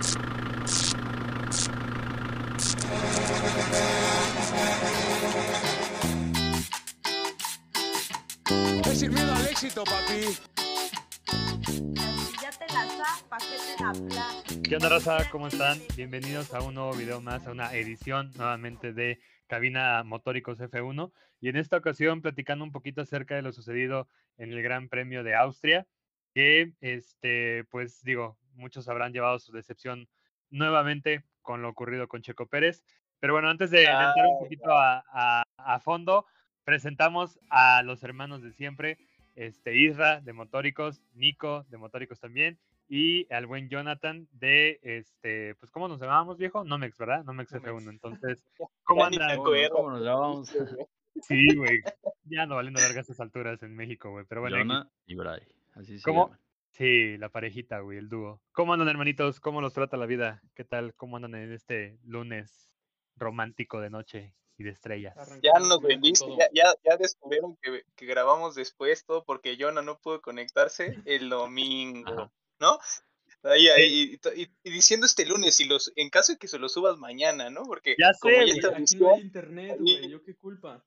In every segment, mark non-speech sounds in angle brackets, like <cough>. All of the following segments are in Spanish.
Es sin miedo al éxito, papi. ¿Qué onda, raza? ¿Cómo están? Bienvenidos a un nuevo video más, a una edición nuevamente de Cabina Motóricos F1. Y en esta ocasión platicando un poquito acerca de lo sucedido en el Gran Premio de Austria, que, este, pues digo, muchos habrán llevado su decepción nuevamente con lo ocurrido con Checo Pérez. Pero bueno, antes de, de entrar un poquito a, a- a fondo, presentamos a los hermanos de siempre, este, Isra de Motóricos, Nico de Motóricos también, y al buen Jonathan de, este, pues, ¿cómo nos llamábamos, viejo? Nomex, ¿verdad? Nomex Nomex. F1. Entonces, <laughs> ¿cómo andan? ¿Cómo nos llamamos? <laughs> Sí, güey. Ya no valiendo verga a estas alturas en México, güey. Pero bueno. Jonah y Bray. Así se ¿Cómo? llaman. Sí, la parejita, güey, el dúo. ¿Cómo andan, hermanitos? ¿Cómo los trata la vida? ¿Qué tal? ¿Cómo andan en este lunes romántico de noche y de estrellas? Ya nos todo. ya, ya, ya descubrieron que, que grabamos después todo porque Jonah no pudo conectarse el domingo, Ajá. ¿no? Ahí, ahí, y, y- y diciendo este lunes, y los, en caso de que se lo subas mañana, ¿no? Porque Ya como sé, ya güey. está Aquí no hay internet, güey. ¿Yo qué culpa?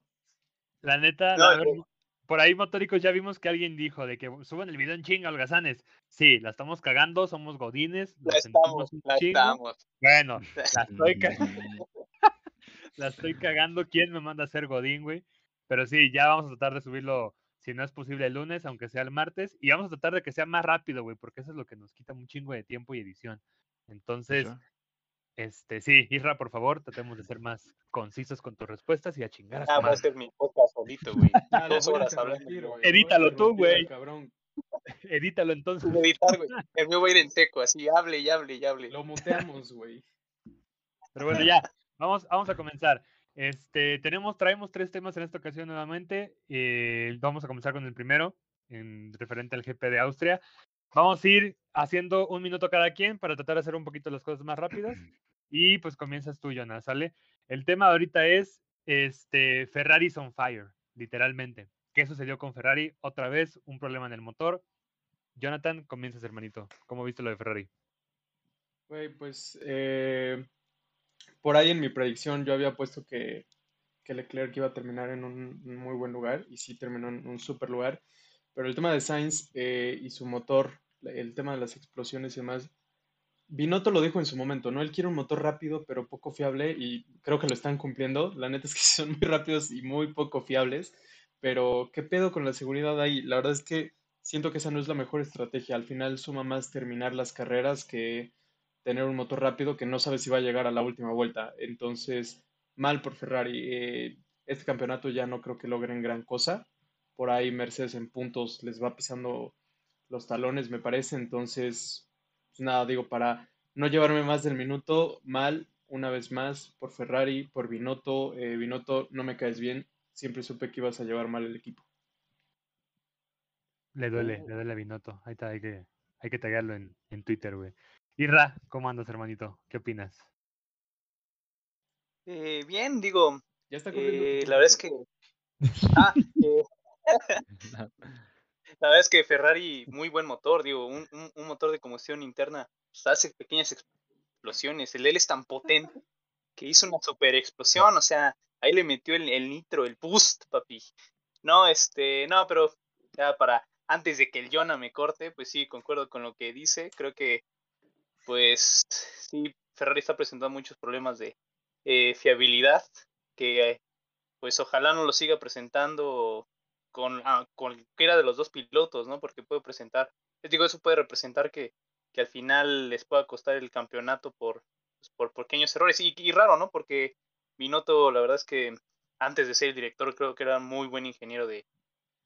La neta, No, la ver- no. Por ahí motóricos ya vimos que alguien dijo de que suban el video en chinga, holgazanes. Sí, la estamos cagando, somos godines, la nos estamos, la chingo. estamos. Bueno, <laughs> la estoy, ca- Mm, <laughs> la estoy cagando. ¿Quién me manda a hacer godín, güey? Pero sí, ya vamos a tratar de subirlo, si no es posible el lunes, aunque sea el martes. Y vamos a tratar de que sea más rápido, güey, porque eso es lo que nos quita un chingo de tiempo y edición. Entonces, ¿eso? Este, sí, Isra, por favor, tratemos de ser más concisos con tus respuestas y a chingar a Ah, va a ser mi podcast solito, güey. <laughs> Dos horas hablando. Edítalo tú, güey. Cabrón. <laughs> Edítalo entonces. Editar, güey. El mío va a ir en seco, así, hable y hable y hable. Lo muteamos, güey. Pero bueno, ya, vamos, vamos a comenzar. Este, tenemos, traemos tres temas en esta ocasión nuevamente. eh, vamos a comenzar con el primero, en referente al GP de Austria. Vamos a ir haciendo un minuto cada quien para tratar de hacer un poquito las cosas más rápidas. Y pues comienzas tú, Jonas, ¿sale? El tema ahorita es este, Ferrari's on fire, literalmente. ¿Qué sucedió con Ferrari? Otra vez, un problema en el motor. Jonathan, comienzas, hermanito. ¿Cómo viste lo de Ferrari? Güey, pues eh, por ahí en mi predicción yo había puesto que, que Leclerc iba a terminar en un, un muy buen lugar y sí terminó en un super lugar. Pero el tema de Sainz eh, y su motor, el tema de las explosiones y demás, Binotto lo dijo en su momento, ¿no? Él quiere un motor rápido pero poco fiable y creo que lo están cumpliendo. La neta es que <laughs> son muy rápidos y muy poco fiables. Pero, ¿qué pedo con la seguridad ahí? La verdad es que siento que esa no es la mejor estrategia. Al final suma más terminar las carreras que tener un motor rápido que no sabe si va a llegar a la última vuelta. Entonces, mal por Ferrari. Eh, este campeonato ya no creo que logren gran cosa. Por ahí Mercedes en puntos les va pisando los talones, me parece. Entonces, pues nada, digo, para no llevarme más del minuto, mal una vez más por Ferrari, por Binotto. Eh, Binotto, no me caes bien. Siempre supe que ibas a llevar mal el equipo. Le duele, le duele a Binotto. Ahí está, hay que, hay que taguearlo en, en Twitter, güey. Irra, ¿cómo andas, hermanito? ¿Qué opinas? Eh, bien, digo, Ya está eh, la verdad es que. <laughs> Ah, <laughs> eh, <laughs> La verdad es que Ferrari, muy buen motor, digo, un, un- motor de combustión interna, pues, hace pequeñas explosiones. El él es tan potente que hizo una super explosión, o sea, ahí le metió el, el nitro, el boost, papi. No, este, no, pero ya para, antes de que el Jonah me corte, pues sí, concuerdo con lo que dice, creo que, pues, sí, Ferrari está presentando muchos problemas de eh, fiabilidad, que, pues, ojalá no lo siga presentando con ah, cualquiera de los dos pilotos, ¿no? Porque puede presentar, les digo, eso puede representar que, que al final les pueda costar el campeonato por, pues, por pequeños errores. Y, y raro, ¿no? Porque Binotto, la verdad es que antes de ser el director, creo que era muy buen ingeniero de,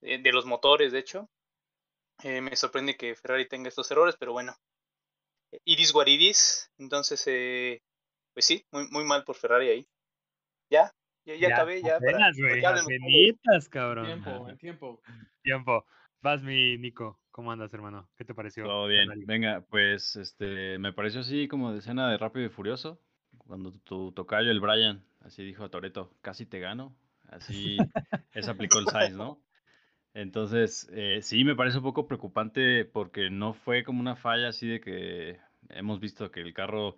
de, los motores, de hecho. Eh, me sorprende que Ferrari tenga estos errores, pero bueno. Iris Guaridis, entonces, eh, pues sí, muy, muy mal por Ferrari ahí. Ya, ya, ya, acabé, ya. para- Apenas, güey. Apenitas, cabrón. Tiempo, en tiempo. Tiempo. Vas, mi Nico. ¿Cómo andas, hermano? ¿Qué te pareció? Todo bien. Venga, pues este me pareció así como de escena de Rápido y Furioso. Cuando tu tocayo, el Brian, así dijo a Toreto, casi te gano. Así es aplicó el Sainz, ¿no? Entonces, eh, sí me parece un poco preocupante porque no fue como una falla así de que hemos visto que el carro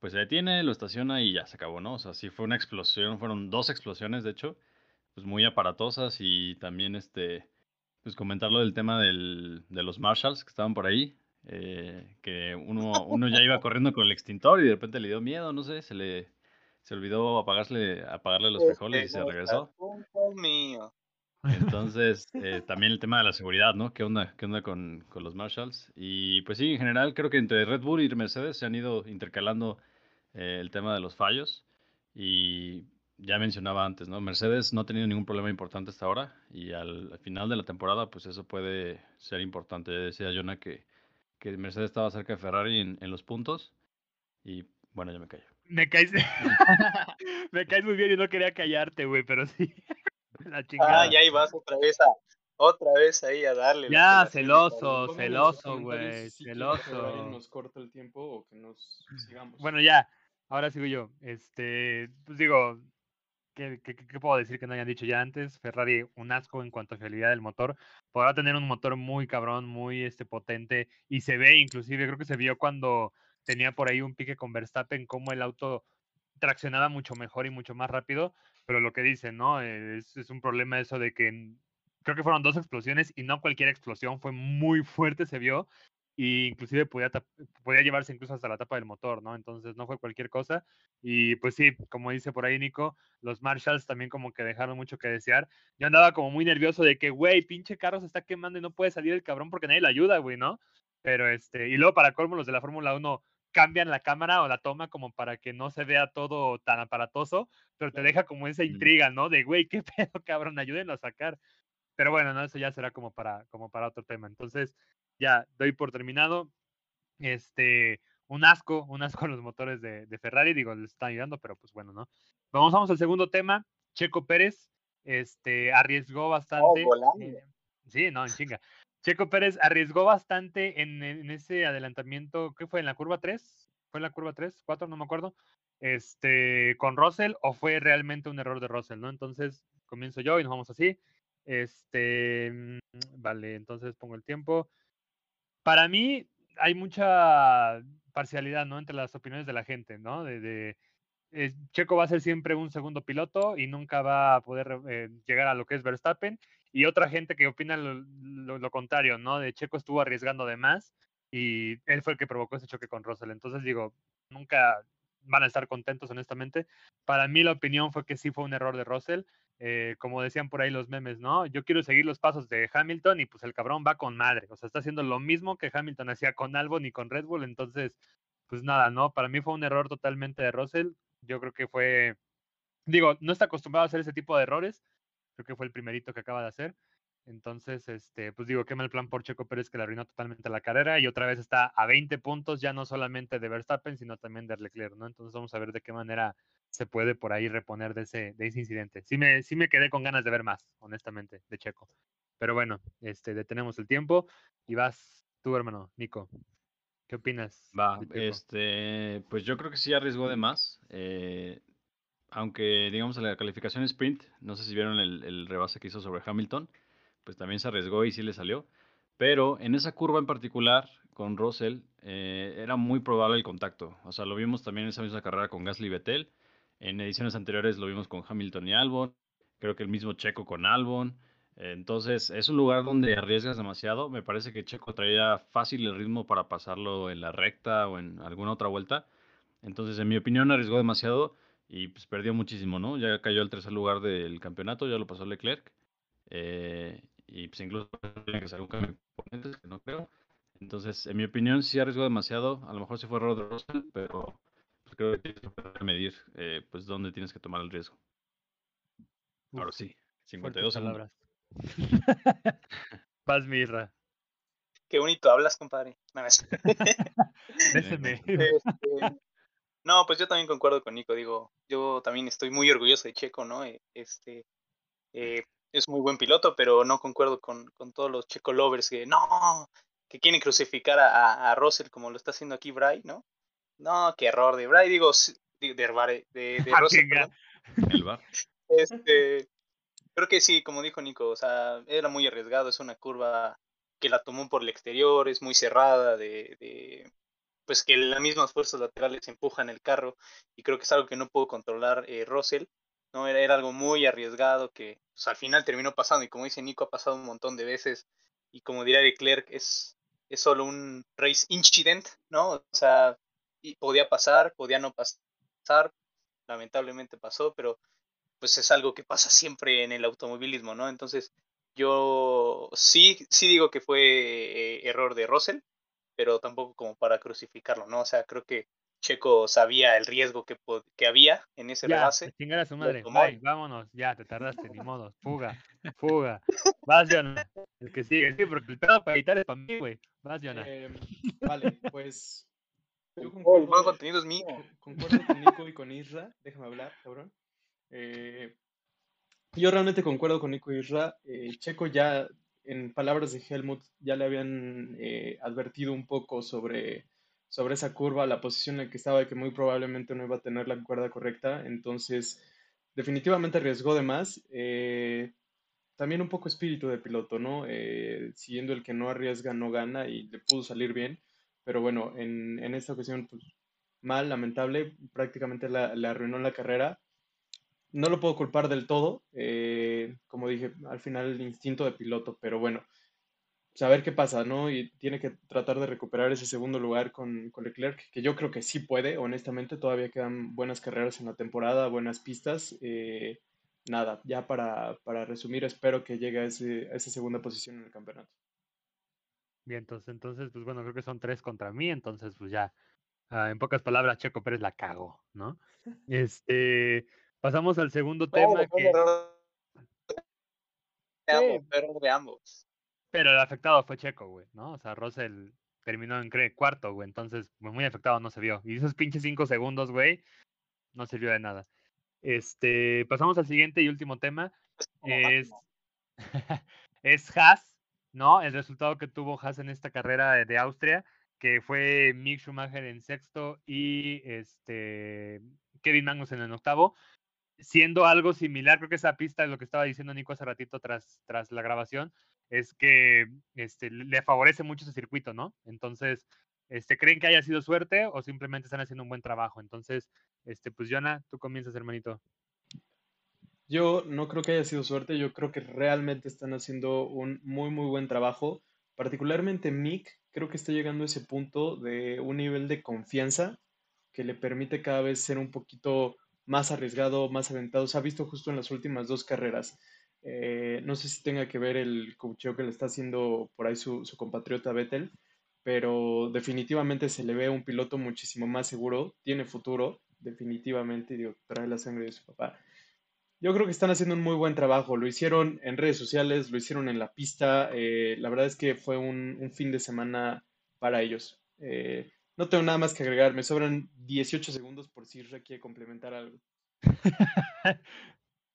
pues se detiene, lo estaciona y ya se acabó, ¿no? O sea, sí fue una explosión, fueron dos explosiones, de hecho, pues muy aparatosas y también este, pues comentarlo del tema del, de los Marshalls que estaban por ahí, eh, que uno, uno ya iba corriendo con el extintor y de repente le dio miedo, no sé, se le se olvidó apagarle, apagarle los frijoles y se regresó. mío. <laughs> Entonces, eh, también el tema de la seguridad, ¿no? ¿Qué onda, qué onda con, con, los Marshalls? Y pues sí, en general creo que entre Red Bull y Mercedes se han ido intercalando eh, el tema de los fallos. Y ya mencionaba antes, ¿no? Mercedes no ha tenido ningún problema importante hasta ahora y al, final de la temporada, pues eso puede ser importante. decía Jonah que, que Mercedes estaba cerca de Ferrari en, en los puntos y bueno, ya me callo. Me caes, <laughs> <laughs> me caes muy bien y no quería callarte, güey, pero sí. <laughs> La chingada. Ah, ya ahí vas otra vez a, otra vez ahí a darle. Ya, celoso, celoso, güey, celoso. nos corta el tiempo o que nos sigamos. Bueno, ya, ahora sigo yo. Este, pues digo, ¿qué, qué, qué puedo decir que no hayan dicho ya antes? Ferrari, un asco en cuanto a fiabilidad del motor. Podrá tener un motor muy cabrón, muy este, potente, y se ve inclusive, creo que se vio cuando tenía por ahí un pique con Verstappen, como el auto traccionaba mucho mejor y mucho más rápido, pero lo que dicen, ¿no? Es, es un problema eso de que creo que fueron dos explosiones y no cualquier explosión, fue muy fuerte, se vio, y inclusive podía, podía llevarse incluso hasta la tapa del motor, ¿no? Entonces no fue cualquier cosa. Y pues sí, como dice por ahí Nico, los Marshalls también como que dejaron mucho que desear. Yo andaba como muy nervioso de que, güey, pinche carro se está quemando y no puede salir el cabrón porque nadie le ayuda, güey, ¿no? Pero este, y luego para colmo los de la Fórmula 1 cambian la cámara o la toma como para que no se vea todo tan aparatoso, pero te deja como esa intriga, ¿no? De, güey, qué <laughs> pedo, cabrón, ayúdenlo a sacar. Pero bueno, no, eso ya será como para, como para otro tema. Entonces, ya doy por terminado. Este, un asco, un asco los motores de, de Ferrari, digo, les están ayudando, pero pues bueno, ¿no? Vamos, vamos al segundo tema. Checo Pérez, este, arriesgó bastante. Oh, eh, sí, no, en chinga. Checo Pérez arriesgó bastante en, ese adelantamiento, ¿qué fue? ¿En la curva 3? ¿Fue en la curva 3? ¿4? No me acuerdo. Este, con Russell o fue realmente un error de Russell, ¿no? Entonces, comienzo yo y nos vamos así. Este, mm, vale, entonces pongo el tiempo. Para mí hay mucha parcialidad, ¿no? Entre las opiniones de la gente, ¿no? De, Checo va a ser siempre un segundo piloto y nunca va a poder eh, llegar a lo que es Verstappen y otra gente que opina lo, contrario, ¿no? De Checo estuvo arriesgando de más y él fue el que provocó ese choque con Russell. Entonces digo, nunca van a estar contentos, honestamente. Para mí la opinión fue que sí fue un error de Russell. Eh, como decían por ahí los memes, ¿no? Yo quiero seguir los pasos de Hamilton y pues el cabrón va con madre. O sea, está haciendo lo mismo que Hamilton hacía con Albon y con Red Bull. Entonces, pues nada, ¿no? Para mí fue un error totalmente de Russell. Yo creo que fue, digo, no está acostumbrado a hacer ese tipo de errores creo que fue el primerito que acaba de hacer. Entonces, este, pues digo, qué mal plan por Checo Pérez que le arruinó totalmente la carrera y otra vez está a 20 puntos, ya no solamente de Verstappen, sino también de Leclerc, ¿no? Entonces vamos a ver de qué manera se puede por ahí reponer de ese, de ese incidente. Sí me, sí me quedé con ganas de ver más, honestamente, de Checo. Pero bueno, este, detenemos el tiempo y vas tú, hermano, Nico. ¿Qué opinas? Va, este, pues yo creo que sí arriesgó de más. Eh, aunque digamos en la calificación sprint, no sé si vieron el, rebase que hizo sobre Hamilton, pues también se arriesgó y sí le salió. Pero en esa curva en particular, con Russell, eh, era muy probable el contacto. O sea, lo vimos también en esa misma carrera con Gasly y Vettel. En ediciones anteriores lo vimos con Hamilton y Albon. Creo que el mismo Checo con Albon. entonces, es un lugar donde arriesgas demasiado. Me parece que Checo traía fácil el ritmo para pasarlo en la recta o en alguna otra vuelta. Entonces, en mi opinión, arriesgó demasiado y pues perdió muchísimo, ¿no? Ya cayó al tercer lugar del campeonato, ya lo pasó Leclerc. Eh, y pues incluso tiene que ser un cambio de componentes, que no creo. Entonces, en mi opinión, sí arriesgó demasiado. A lo mejor sí fue error de Russell, pero pues, creo que tienes que medir eh, pues dónde tienes que tomar el riesgo. Ahora sí, 52 palabras. <laughs> Vas, Mirra. Qué bonito hablas, compadre. No, Déjeme. <laughs> <laughs> este, no, pues yo también concuerdo con Nico, digo, yo también estoy muy orgulloso de Checo, ¿no? Eh, este, eh, es muy buen piloto, pero no concuerdo con, con todos los Checo lovers que no, que quieren crucificar a, a, Russell como lo está haciendo aquí Bray, ¿no? No, qué error de Bray, digo, de, de, de, de <laughs> Russell. El bar. <laughs> Este, creo que sí, como dijo Nico, o sea, era muy arriesgado, es una curva que la tomó por el exterior, es muy cerrada de, pues que las mismas fuerzas laterales empujan el carro y creo que es algo que no pudo controlar eh, Russell, ¿no? Era, algo muy arriesgado que pues, al final terminó pasando y como dice Nico ha pasado un montón de veces y como diría Leclerc es, es solo un race incident, ¿no? O sea, podía pasar, podía no pasar, lamentablemente pasó, pero pues es algo que pasa siempre en el automovilismo, ¿no? Entonces yo sí, sí digo que fue eh, error de Russell, pero tampoco como para crucificarlo, ¿no? O sea, creo que Checo sabía el riesgo que, que había en ese Ya, rebase. chingar a su madre. Bye, vámonos, ya, te tardaste, ni modo. Fuga, fuga. Vas, Jonah. El que sigue, sí, porque el pedo para editar es para mí, güey. Vas, Jonah. Em, vale, pues yo El concuerdo, buen contenido es mío. concuerdo con Nico y con Isra. Déjame hablar, cabrón. Eh, yo realmente concuerdo con Nico y Isra. Eh, Checo ya, en palabras de Helmut, ya le habían eh, advertido un poco sobre, sobre esa curva, la posición en la que estaba y que muy probablemente no iba a tener la cuerda correcta. Entonces, definitivamente arriesgó de más. Eh, también un poco espíritu de piloto, ¿no? Eh, siguiendo el que no arriesga, no gana y le pudo salir bien. Pero bueno, en, en esta ocasión, pues mal, lamentable, prácticamente la, le arruinó la carrera. No lo puedo culpar del todo, eh, como dije, al final el instinto de piloto, pero bueno, saber qué pasa, ¿no? Y tiene que tratar de recuperar ese segundo lugar con, con Leclerc, que yo creo que sí puede, honestamente, todavía quedan buenas carreras en la temporada, buenas pistas. eh, nada, ya para, para resumir, espero que llegue a, ese- a esa segunda posición en el campeonato. Bien, entonces, entonces, pues bueno, creo que son tres contra mí, entonces, pues ya, ah, en pocas palabras, Checo Pérez la cago, ¿no? <laughs> Este, pasamos al segundo tema que, error de ambos, fue error de ambos. pero el afectado fue Checo, güey, ¿no? O sea, Russell terminó en cuarto, güey, entonces, muy afectado no se vio. Y esos pinches cinco segundos, güey, no sirvió de nada. Este, pasamos al siguiente y último tema. Es, <laughs> es Haas, ¿no? El resultado que tuvo Haas en esta carrera de, de Austria, que fue Mick Schumacher en sexto y este Kevin Magnussen en octavo, siendo algo similar, creo que esa pista es lo que estaba diciendo Nico hace ratito tras, tras la grabación, es que este, le favorece mucho ese circuito, ¿no? Entonces, este, ¿creen que haya sido suerte o simplemente están haciendo un buen trabajo? Entonces, este, pues Jonah, tú comienzas, hermanito. Yo no creo que haya sido suerte, yo creo que realmente están haciendo un muy, muy buen trabajo. Particularmente Mick, creo que está llegando a ese punto de un nivel de confianza que le permite cada vez ser un poquito más arriesgado, más aventado. Se ha visto justo en las últimas dos carreras. Eh, no sé si tenga que ver el coacheo que le está haciendo por ahí su, compatriota Vettel, pero definitivamente se le ve un piloto muchísimo más seguro, tiene futuro, definitivamente, digo, trae la sangre de su papá. Yo creo que están haciendo un muy buen trabajo. Lo hicieron en redes sociales, lo hicieron en la pista. eh, la verdad es que fue un, un fin de semana para ellos. Eh, no tengo nada más que agregar. Me sobran 18 segundos por si Isra quiere complementar algo. <laughs>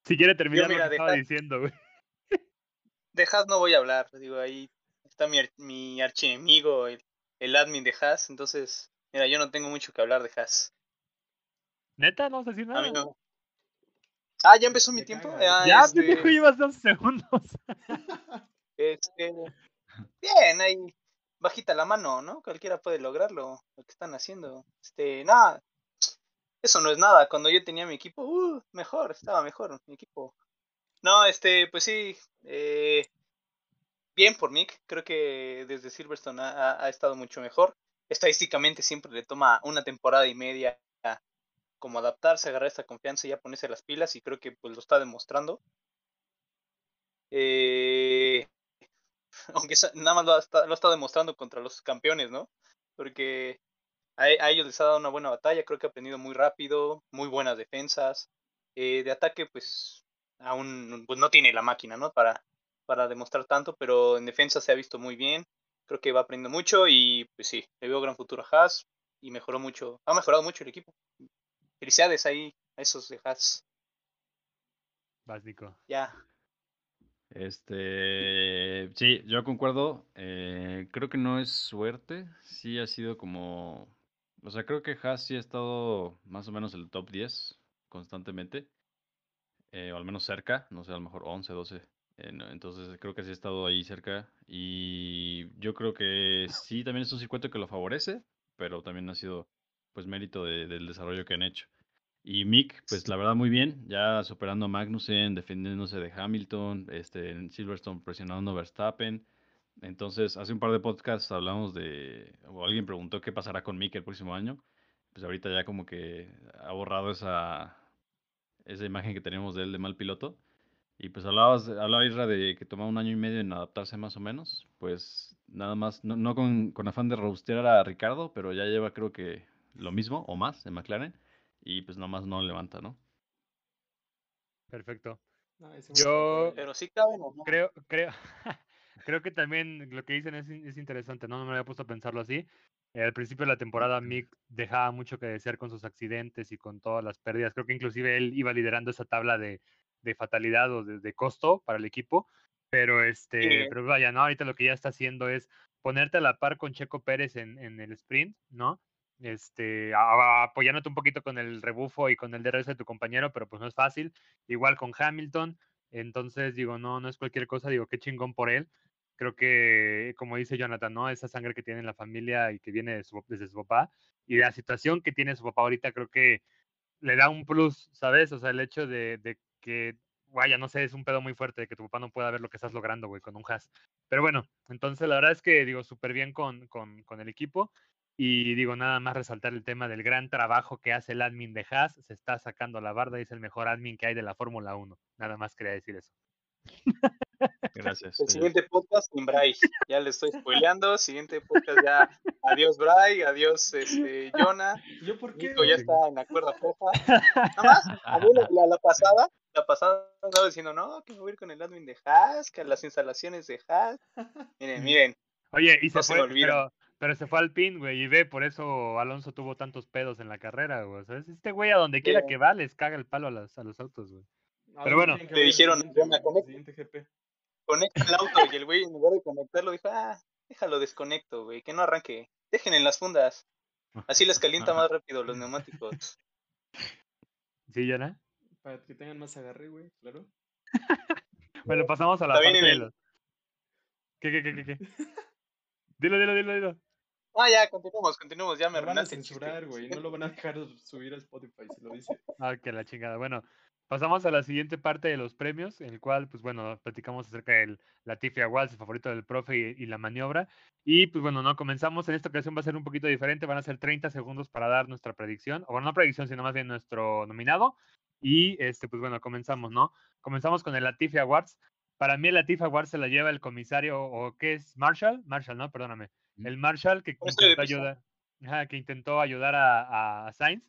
si quiere terminar mira, lo que estaba diciendo, güey. De Haas no voy a hablar, digo, ahí está mi, mi archienemigo, el, el admin de Haas, entonces, mira, yo no tengo mucho que hablar de Haas. Neta, no vas a decir A nada. mí no. Ah, ya empezó mi tiempo. Ah, Ya, este, pendejo, llevas dos segundos. <laughs> este, bien, ahí bajita la mano, ¿no? Cualquiera puede lograrlo, lo que están haciendo. Este, nada, eso no es nada. Cuando yo tenía mi equipo, uh, mejor, estaba mejor mi equipo. No, este, pues sí, eh, bien por Mick. Creo que desde Silverstone ha estado mucho mejor. Estadísticamente siempre le toma una temporada y media como adaptarse, agarrar esta confianza y ya ponerse las pilas y creo que pues lo está demostrando. Eh, <laughs> aunque nada más lo está, lo está demostrando contra los campeones, ¿no? Porque a, a ellos les ha dado una buena batalla, creo que ha aprendido muy rápido, muy buenas defensas. Eh, de ataque, pues aún pues, no tiene la máquina, ¿no? Para, para demostrar tanto, pero en defensa se ha visto muy bien. Creo que va aprendiendo mucho y pues sí, le veo gran futuro a Haas y mejoró mucho, ha mejorado mucho el equipo. Felicidades ahí a esos de Haas. Básico. Ya, Este, sí, yo concuerdo. eh, creo que no es suerte, sí ha sido como, o sea, creo que Haas sí ha estado más o menos en el top 10 constantemente, eh, o al menos cerca, no sé, a lo mejor 11, 12. eh, entonces creo que sí ha estado ahí cerca y yo creo que sí, también es un circuito que lo favorece, pero también ha sido pues mérito de- del desarrollo que han hecho. Y Mick, pues la verdad muy bien, ya superando a Magnussen, defendiéndose de Hamilton, este, en Silverstone presionando a Verstappen. Entonces, hace un par de podcasts hablamos de, o alguien preguntó qué pasará con Mick el próximo año. Pues ahorita ya como que ha borrado esa, esa imagen que tenemos de él de mal piloto. Y pues hablabas, hablaba Isra de que toma un año y medio en adaptarse más o menos. Pues nada más, no, no con, con afán de robustear a Ricardo, pero ya lleva creo que lo mismo o más en McLaren. Y pues nomás no levanta, ¿no? Perfecto. No, Yo- Pero sí caben o no. Creo, creo, <laughs> creo que también lo que dicen es, es interesante, ¿no? No me había puesto a pensarlo así. Eh, al principio de la temporada, Mick dejaba mucho que desear con sus accidentes y con todas las pérdidas. Creo que inclusive él iba liderando esa tabla de, de fatalidad o de, de costo para el equipo. Pero este, Sí. pero vaya, ¿no? Ahorita lo que ya está haciendo es ponerte a la par con Checo Pérez en, en el sprint, ¿no? Este, apoyándote un poquito con el rebufo y con el DRS de tu compañero, pero pues no es fácil. Igual con Hamilton. Entonces, digo, no, no es cualquier cosa, digo, qué chingón por él. Creo que, como dice Jonathan, ¿no? Esa sangre que tiene en la familia y que viene de su- desde su papá y la situación que tiene su papá ahorita, creo que le da un plus, ¿sabes? O sea, el hecho de, de que, vaya, no sé, es un pedo muy fuerte de que tu papá no pueda ver lo que estás logrando, güey, con un has. Pero bueno, entonces la verdad es que, digo, súper bien con, con, con el equipo. Y digo, nada más resaltar el tema del gran trabajo que hace el admin de Haas. Se está sacando la barda y es el mejor admin que hay de la Fórmula 1. Nada más quería decir eso. Gracias. El siguiente podcast sin Bray. Ya le estoy spoileando. Siguiente podcast ya. Adiós Bray, adiós este, Jonah. ¿Yo por qué? Nico ya está en la cuerda floja. Nada más, a mí la, la- la pasada, la pasada andaba diciendo, no, que me voy a ir con el admin de Haas, que a las instalaciones de Haas. Miren, miren, Oye, y se No se me fue, olvida. pero, pero se fue al pin, güey, y ve, por eso Alonso tuvo tantos pedos en la carrera, güey. ¿sabes? Este güey a donde quiera Sí. que va les caga el palo a, las, a los autos, güey. ¿A Pero bueno, le dijeron, siguiente, "Ven a güey? El conecta". el auto y el güey en lugar de conectarlo dijo, ah, déjalo desconecto, güey, que no arranque. Dejen en las fundas. Así les calienta más rápido los neumáticos. ¿Sí, Yana? Para que tengan más agarre, güey, claro. <laughs> Bueno, pasamos a la parte de los... ¿Qué, qué, qué, qué, qué? Dilo, dilo, dilo, dilo. Ah, ya, continuemos, continuemos, ya me Lo van a censurar, güey. No lo van a dejar subir a Spotify si lo dice. Ah, que la chingada. Bueno, pasamos a la siguiente parte de los premios, en el cual, pues bueno, platicamos acerca del Latifi Awards, el favorito del profe y, y la maniobra. Y pues bueno, no comenzamos. En esta ocasión va a ser un poquito diferente. Van a ser 30 segundos para dar nuestra predicción. O bueno, no predicción, sino más bien nuestro nominado. Y este, pues bueno, comenzamos, ¿no? Comenzamos con el Latifi Awards. Para mí el Latifi Awards se la lleva el comisario, o ¿qué es? Marshall. Marshall, ¿no? Perdóname. El Marshall intentó ayudar, ajá, que intentó ayudar a, a Sainz.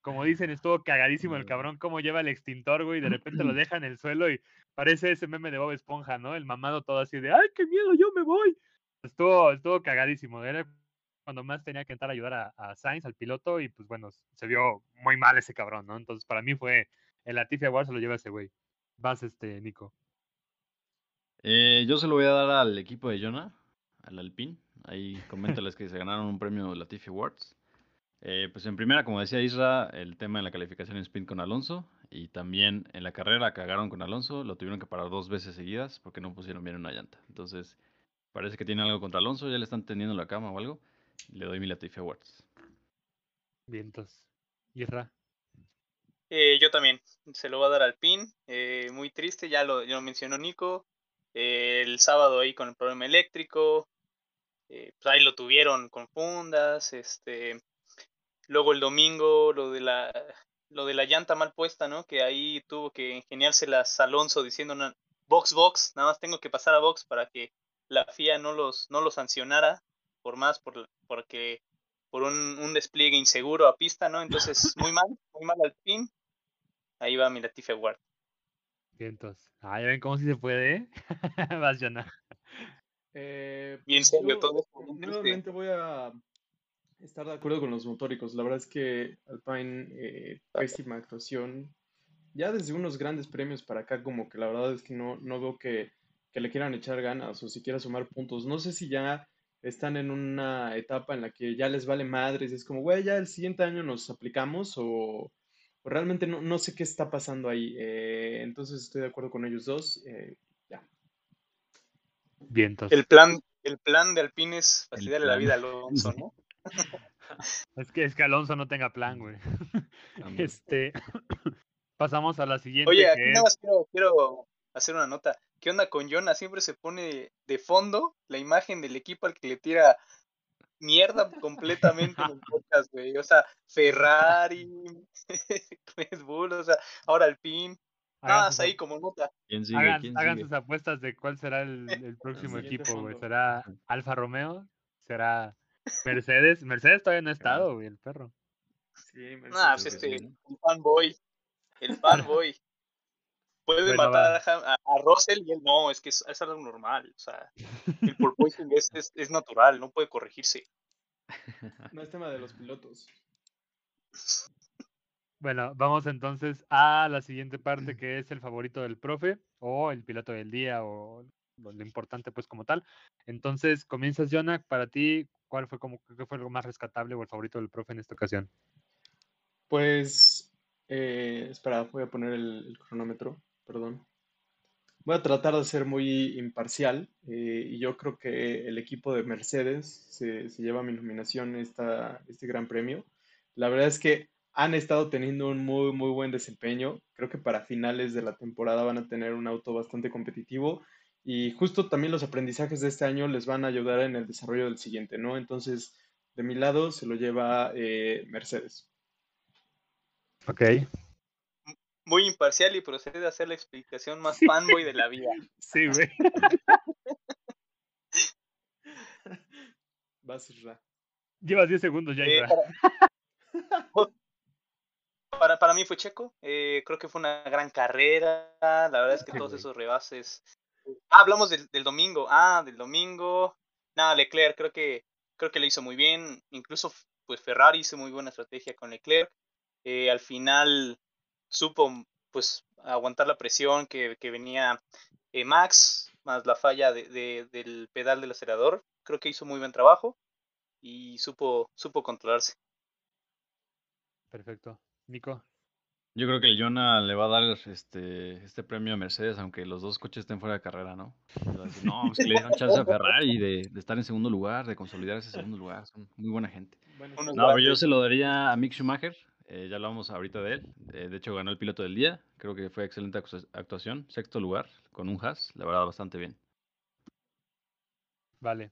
Como dicen, estuvo cagadísimo el cabrón, cómo lleva el extintor, güey, y de repente lo <clears throat> deja en el suelo y parece ese meme de Bob Esponja, ¿no? El mamado todo así de, ¡ay, qué miedo, yo me voy! Estuvo, estuvo cagadísimo. Era cuando más tenía que entrar a ayudar a, a Sainz, al piloto, y pues bueno, se vio muy mal ese cabrón, ¿no? Entonces, para mí fue el Latifi Award se lo lleva ese güey. Vas, este, Nico. Eh, yo se lo voy a dar al equipo de Jonah, al Alpine. Ahí coméntales que se ganaron un premio Latifi Awards. Eh, pues en primera, como decía Isra, el tema de la calificación en sprint con Alonso. Y también en la carrera cagaron con Alonso, lo tuvieron que parar dos veces seguidas porque no pusieron bien una llanta. Entonces, parece que tiene algo contra Alonso, ya le están teniendo la cama o algo. Le doy mi Latifi Awards. Vientos. Isra. Eh, yo también, se lo va a dar al PIN. eh, muy triste, ya lo, ya lo mencionó Nico. eh, el sábado ahí con el problema eléctrico. Eh, pues ahí lo tuvieron con fundas. Este, luego el domingo lo de la lo de la llanta mal puesta, ¿no? Que ahí tuvo que ingeniárselas Alonso diciendo una, box box, nada más tengo que pasar a box para que la FIA no los no los sancionara por más por porque por un, un despliegue inseguro a pista, ¿no? Entonces, muy mal, muy mal al fin. Ahí va mi Latifi Award. Vientos. Ah, ya ven cómo sí se puede, ¿eh? <laughs> Vas, Yana. Eh, Bien pues serio yo todo triste. Nuevamente voy a estar de acuerdo con los motóricos. La verdad es que Alpine, eh, pésima actuación. Ya desde unos grandes premios para acá, como que la verdad es que no, no veo que, que le quieran echar ganas o siquiera sumar puntos. No sé si ya están en una etapa en la que ya les vale madres. Es como, güey, ya el siguiente año nos aplicamos o, o realmente no, no sé qué está pasando ahí. Eh, entonces estoy de acuerdo con ellos dos. eh. Vientos. El plan, el plan de Alpine es facilitarle la vida a Alonso, ¿no? <laughs> Es que, es que Alonso no tenga plan, güey. Este, <coughs> pasamos a la siguiente. Oye, aquí nada más quiero, quiero hacer una nota. ¿Qué onda con Jonah? Siempre se pone de fondo la imagen del equipo al que le tira mierda <laughs> completamente en el podcast, güey. O sea, Ferrari, <laughs> Red Bull, o sea, ahora Alpine. Nada, ahí como nota. ¿Quién sigue? Hagan, ¿Quién hagan sigue? sus apuestas de cuál será el, <laughs> el próximo equipo, güey. ¿Será Alfa Romeo? ¿Será Mercedes? Mercedes todavía no ha estado, güey, el perro. Sí, Mercedes. Nada, pues este, sí, el fanboy. El fanboy. <laughs> Puede Bueno, matar a, a, a Russell y él no, es que es, es algo normal. O sea, el <laughs> porpoising es, es, es natural, no puede corregirse. No es tema de los pilotos. Bueno, vamos entonces a la siguiente parte que es el favorito del profe o el piloto del día o lo importante pues como tal. Entonces, comienzas, Jonah, para ti, ¿cuál fue como qué fue lo más rescatable o el favorito del profe en esta ocasión? Pues, eh, espera, voy a poner el, el cronómetro, perdón. Voy a tratar de ser muy imparcial eh, y yo creo que el equipo de Mercedes se, se lleva mi nominación esta, este gran premio. La verdad es que han estado teniendo un muy, muy buen desempeño. Creo que para finales de la temporada van a tener un auto bastante competitivo y justo también los aprendizajes de este año les van a ayudar en el desarrollo del siguiente, ¿no? Entonces, de mi lado se lo lleva eh, Mercedes. Ok. Muy imparcial y procede a hacer la explicación más fanboy de la vida. <laughs> Sí, güey. <laughs> Vas, Isra. Llevas 10 segundos ya, Eh, Isra. para, <laughs> para, para mí fue Checo. eh, creo que fue una gran carrera. La verdad es que todos esos rebases. Ah, hablamos del, del domingo. Ah, del domingo. Nada, Leclerc creo que creo que lo hizo muy bien. Incluso pues Ferrari hizo muy buena estrategia con Leclerc. Eh, al final supo pues aguantar la presión que, que venía eh, Max, más la falla de- de- del pedal del acelerador. Creo que hizo muy buen trabajo y supo, supo controlarse. Perfecto. Nico. Yo creo que el Jonah le va a dar este, este premio a Mercedes, aunque los dos coches estén fuera de carrera, ¿no? Decir, no, es que le dieron chance a Ferrari de, de estar en segundo lugar, de consolidar ese segundo lugar. Son muy buena gente. Bueno, No, pero yo se lo daría a Mick Schumacher. eh, ya hablamos ahorita de él. eh, de hecho, ganó el piloto del día. Creo que fue excelente actu- actuación. Sexto lugar con un Haas. La verdad, bastante bien. Vale.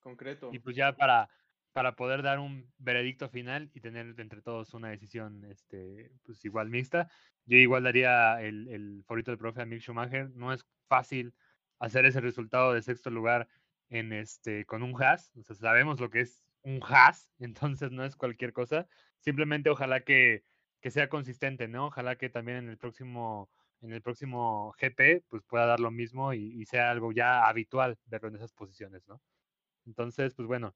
concreto. Y pues ya para, para poder dar un veredicto final y tener entre todos una decisión este, pues igual mixta, yo igual daría el, el favorito del profe a Mick Schumacher. No es fácil hacer ese resultado de sexto lugar en este, con un Haas. O sabemos lo que es un Haas, <laughs> entonces no es cualquier cosa. Simplemente ojalá que, que sea consistente, ¿no? Ojalá que también en el próximo en el próximo GP pues pueda dar lo mismo y, y sea algo ya habitual verlo en esas posiciones, ¿no? Entonces, pues bueno,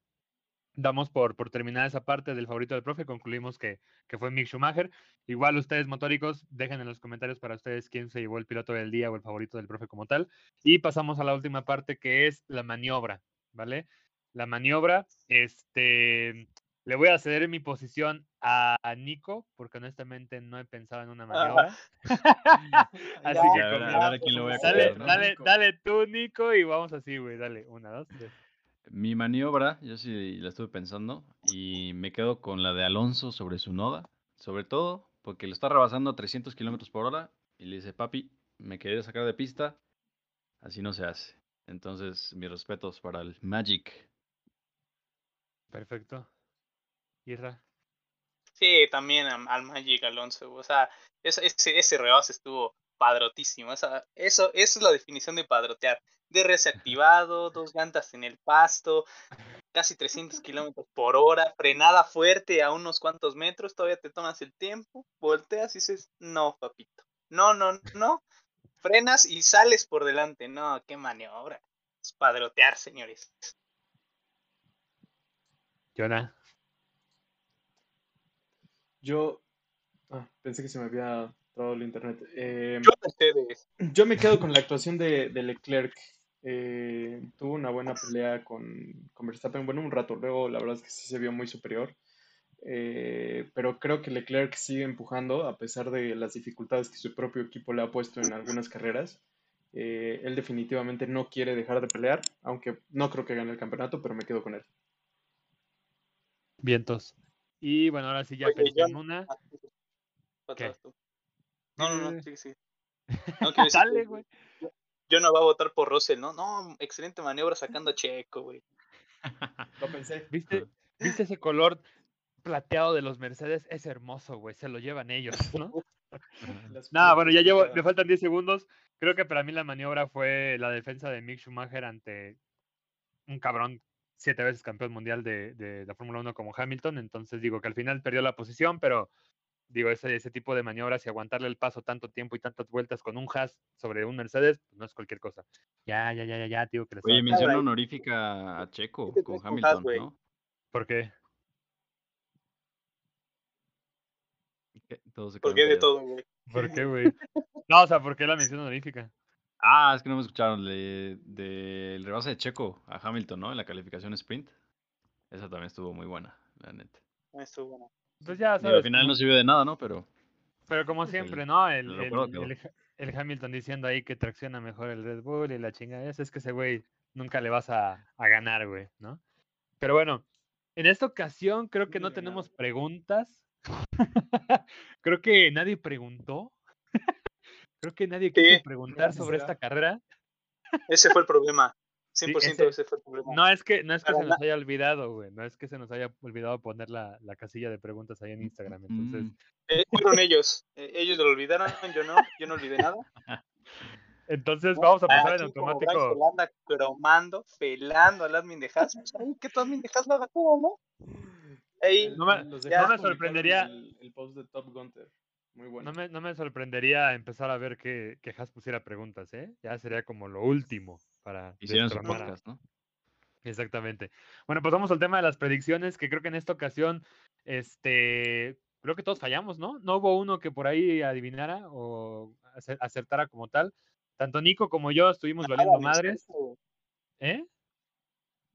damos por, por terminada esa parte del favorito del profe, concluimos que, que fue Mick Schumacher. Igual ustedes motóricos, dejen en los comentarios para ustedes quién se llevó el piloto del día o el favorito del profe como tal. Y pasamos a la última parte que es la maniobra, ¿vale? La maniobra, este, le voy a ceder mi posición a, Nico, porque honestamente no he pensado en una maniobra. <laughs> <laughs> Así Ya, que a ver, a ver le voy a Dale, dale, dale tú, Nico, y vamos así, güey. Dale, una, dos, tres. Mi maniobra, yo sí la estuve pensando y me quedo con la de Alonso sobre su Noda, sobre todo porque lo está rebasando a 300 kilómetros por hora y le dice, papi, me quería sacar de pista, así no se hace. Entonces, mis respetos para el Magic. Perfecto. Isra. Sí, también am- al Magic Alonso. O sea, ese, ese, ese rebase estuvo padrotísimo. Esa, eso, eso es la definición de padrotear. DRS activado, dos llantas en el pasto, casi 300 kilómetros por hora, frenada fuerte a unos cuantos metros, todavía te tomas el tiempo, volteas y dices, no, papito. No, no, no. Frenas y sales por delante. No, qué maniobra. Es padrotear, señores. Jonah. Yo ah, pensé que se me había trabado el internet. Eh, Yo yo me quedo con la actuación de, de Leclerc. Eh, tuvo una buena pelea con, con Verstappen, bueno, un rato luego, la verdad es que sí se vio muy superior. Eh, pero creo que Leclerc sigue empujando a pesar de las dificultades que su propio equipo le ha puesto en algunas carreras. Eh, él definitivamente no quiere dejar de pelear, aunque no creo que gane el campeonato, pero me quedo con él. Vientos. Y bueno, ahora sí ya Oye, John. una. ¿Qué? Tú. No, no, Eh. no, sí, sí. <laughs> No, Dale, güey. Yo no va a votar por Russell, ¿no? No, excelente maniobra sacando a Checo, güey. Lo pensé. ¿Viste, ¿Viste ese color plateado de los Mercedes? Es hermoso, güey. Se lo llevan ellos, ¿no? <laughs> Nada, bueno, ya llevo, me faltan 10 segundos. Creo que para mí la maniobra fue la defensa de Mick Schumacher ante un cabrón siete veces campeón mundial de, de la Fórmula 1 como Hamilton. Entonces digo que al final perdió la posición, pero digo, ese, ese tipo de maniobras y aguantarle el paso tanto tiempo y tantas vueltas con un Haas sobre un Mercedes, pues no es cualquier cosa. Ya, ya, ya, ya, ya, tío, que Oye, ahí. honorífica a Checo con traes con Haas, Hamilton, güey? ¿no? ¿Por qué? Que Todos se ¿Por qué de todo, güey? ¿Por qué, güey? <laughs> No, o sea, ¿por qué la mención honorífica? Ah, es que no me escucharon. de- Del rebase de Checo a Hamilton, ¿no? En la calificación sprint. Esa también estuvo muy buena, la neta. Estuvo bueno. Pues ya, sabes. al final no sirvió de nada, ¿no? Pero Pero como Pues el- siempre, ¿no? El, el el- Hamilton diciendo ahí que tracciona mejor el Red Bull y la chingada. esa, Es que ese güey nunca le vas a, a ganar, güey, ¿no? Pero bueno, en esta ocasión creo que no tenemos preguntas. <laughs> creo que nadie preguntó. <laughs> creo que nadie quiso Sí. preguntar ¿qué sobre esta carrera. Ese fue el problema. 100% ese- ese fue el problema. No es que, no es que Para se nos haya olvidado, güey. No es que se nos haya olvidado poner la, la casilla de preguntas ahí en Instagram. Entonces, Mm, Eh, fueron ellos. Eh, ellos lo olvidaron, yo no. Yo no olvidé nada. <laughs> entonces vamos a pasar en Aquí como automático. Holanda cromando, pelando al admin de Haas. Pues, ay, que tu admin de Haas lo haga todo, ¿no? Ahí, No me- no sorprendería- El, el post de Top Gunter. Muy bueno. No me, no me sorprendería empezar a ver que, que Haas pusiera preguntas, ¿eh? Ya sería como lo último para Hicieron su podcast, ¿no? Exactamente. Bueno, pues vamos al tema de las predicciones, que creo que en esta ocasión, este, creo que todos fallamos, ¿no? No hubo uno que por ahí adivinara o ace- acertara como tal. Tanto Nico como yo estuvimos nada, valiendo ni madres. ¿eh?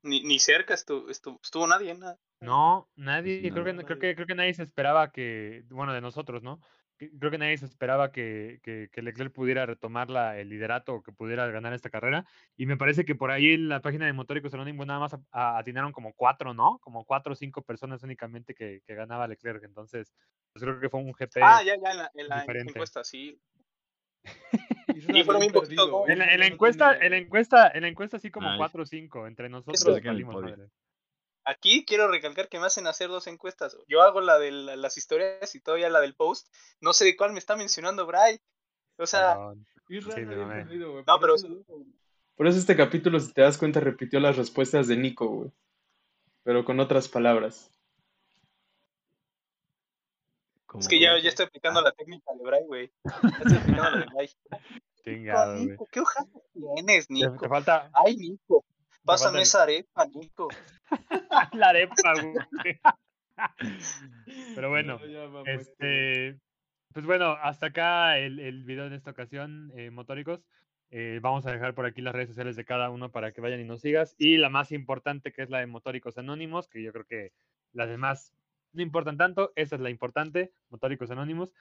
Ni, ni cerca estuvo, estuvo, estuvo nadie, nada. No, nadie, sí, creo que, no, creo nadie. que, creo que nadie se esperaba que, bueno, de nosotros, ¿no? Creo que nadie se esperaba que, que, que Leclerc pudiera retomar la, el liderato o que pudiera ganar esta carrera. Y me parece que por ahí en la página de Motóricos Anónimos nada más a- a- atinaron como cuatro, ¿no? Como cuatro o cinco personas únicamente que, que ganaba Leclerc. Entonces, pues creo que fue un GP. Ah, ya, ya, en la, en la diferente. encuesta, sí. <laughs> Y fueron bien poquitos. ¿eh? En la, en la No encuesta, en la encuesta, en la encuesta sí como Ay. cuatro o cinco. Entre nosotros Eso- Aquí quiero recalcar que me hacen hacer dos encuestas. Yo hago la de la- las historias y todavía la del post. No sé de cuál me está mencionando Bray. O sea. Isra Sí, no, Por pero eso- Por eso este capítulo, si te das cuenta, repitió las respuestas de Nico, güey. Pero con otras palabras. Es que ya, ya estoy aplicando la técnica de Bray, güey. Ya estoy aplicando la de Bray. <laughs> Chingado, güey. Nico, ¿qué hojas tienes, Te, Nico? te falta Ay, Nico. Pásame esa arepa, Nico. <laughs> la arepa, güey. Pero bueno, este, pues bueno, hasta acá el, el video en esta ocasión, eh, motóricos. Eh, vamos a dejar por aquí las redes sociales de cada uno para que vayan y nos sigas. Y la más importante, que es la de Motóricos Anónimos, que yo creo que las demás no importan tanto. Esa es la importante, Motóricos Anónimos.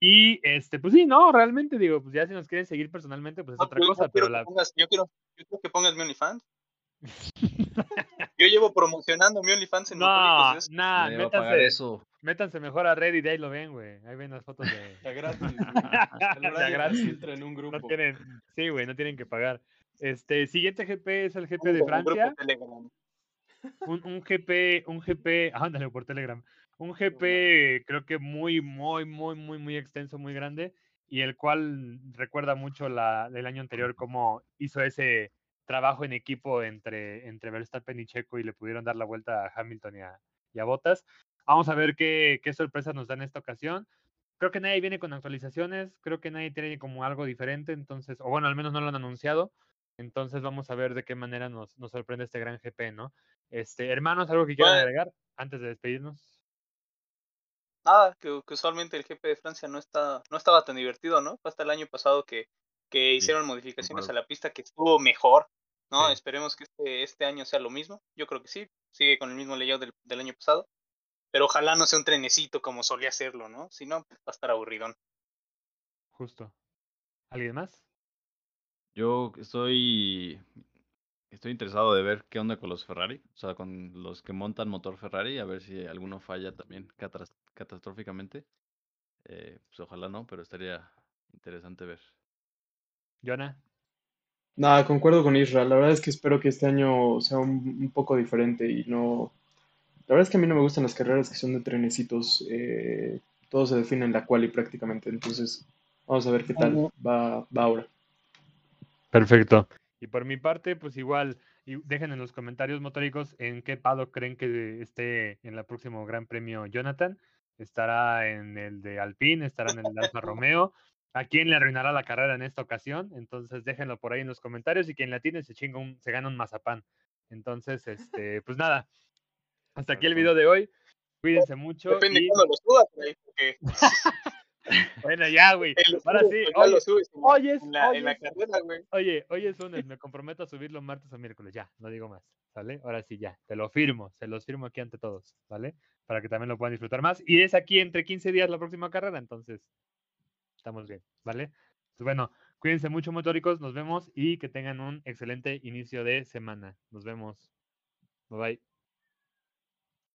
Y este, pues sí, no, realmente digo, pues ya si nos quieren seguir personalmente, pues es No, otra yo- yo cosa, quiero pero la. pongas- yo, quiero, yo quiero que pongas mi OnlyFans. Yo llevo promocionando mi OnlyFans en No, desde- nah, pagar métanse, eso. métanse mejor a Reddit, ahí lo ven, güey. Ahí ven las fotos de. Ya gratis, horario <laughs> gratis. se filtra en un grupo. No tienen, sí, güey, no tienen que pagar. Este, siguiente GP es el GP en de Francia. Telegram. Un, un GP, un GP, ándale por Telegram. Un GP creo que muy, muy, muy, muy, muy extenso, muy grande. Y el cual recuerda mucho la, el año anterior cómo hizo ese trabajo en equipo entre, entre Verstappen y Checo y le pudieron dar la vuelta a Hamilton y a, y a Bottas. Vamos a ver qué, qué sorpresas nos da en esta ocasión. Creo que nadie viene con actualizaciones, creo que nadie tiene como algo diferente, entonces, o bueno, al menos no lo han anunciado. Entonces vamos a ver de qué manera nos, nos sorprende este gran GP, ¿no? Este, hermanos, algo que quieran Bueno. agregar antes de despedirnos. Nada, que, que usualmente el GP de Francia no está, no estaba tan divertido, ¿no? Fue hasta el año pasado que, que hicieron modificaciones a la pista que estuvo mejor, ¿no? Sí. Esperemos que este, este año sea lo mismo. Yo creo que sí, sigue con el mismo layout del, del año pasado. Pero ojalá no sea un trenecito como solía hacerlo, ¿no? Si no, pues, va a estar aburridón. Justo. ¿Alguien más? Yo estoy Estoy interesado de ver qué onda con los Ferrari, o sea, con los que montan motor Ferrari, a ver si alguno falla también catastróficamente. Eh, pues ojalá no, pero estaría interesante ver. Jonah. Nada, concuerdo con Israel. La verdad es que espero que este año sea un, un poco diferente y no... La verdad es que a mí no me gustan las carreras que son de trenecitos. eh, todo se define en la quali prácticamente. Entonces, vamos a ver qué tal va, va ahora. Perfecto. Y por mi parte, pues igual, y dejen en los comentarios motóricos en qué paddock creen que esté en el próximo Gran Premio Jonathan. Estará en el de Alpine, estará en el de Alfa <laughs> Romeo. ¿A quién le arruinará la carrera en esta ocasión? Entonces déjenlo por ahí en los comentarios y quien la tiene se chinga un, se gana un mazapán. Entonces, este, pues nada. Hasta aquí el video de hoy. Cuídense mucho. Depende y- cuándo lo subas, güey, porque <laughs> Bueno, ya, güey. Ahora sí, pues, lo subes hoy es- en la, hoy en la es- carrera, güey. Oye, hoy es lunes, me comprometo a subirlo martes o miércoles, ya, no digo más, ¿sale? Ahora sí, ya, te lo firmo, se los firmo aquí ante todos, ¿vale? Para que también lo puedan disfrutar más. Y es aquí entre 15 días la próxima carrera, entonces estamos bien, ¿vale? Pues bueno, cuídense mucho, motóricos, nos vemos y que tengan un excelente inicio de semana. Nos vemos. Bye bye.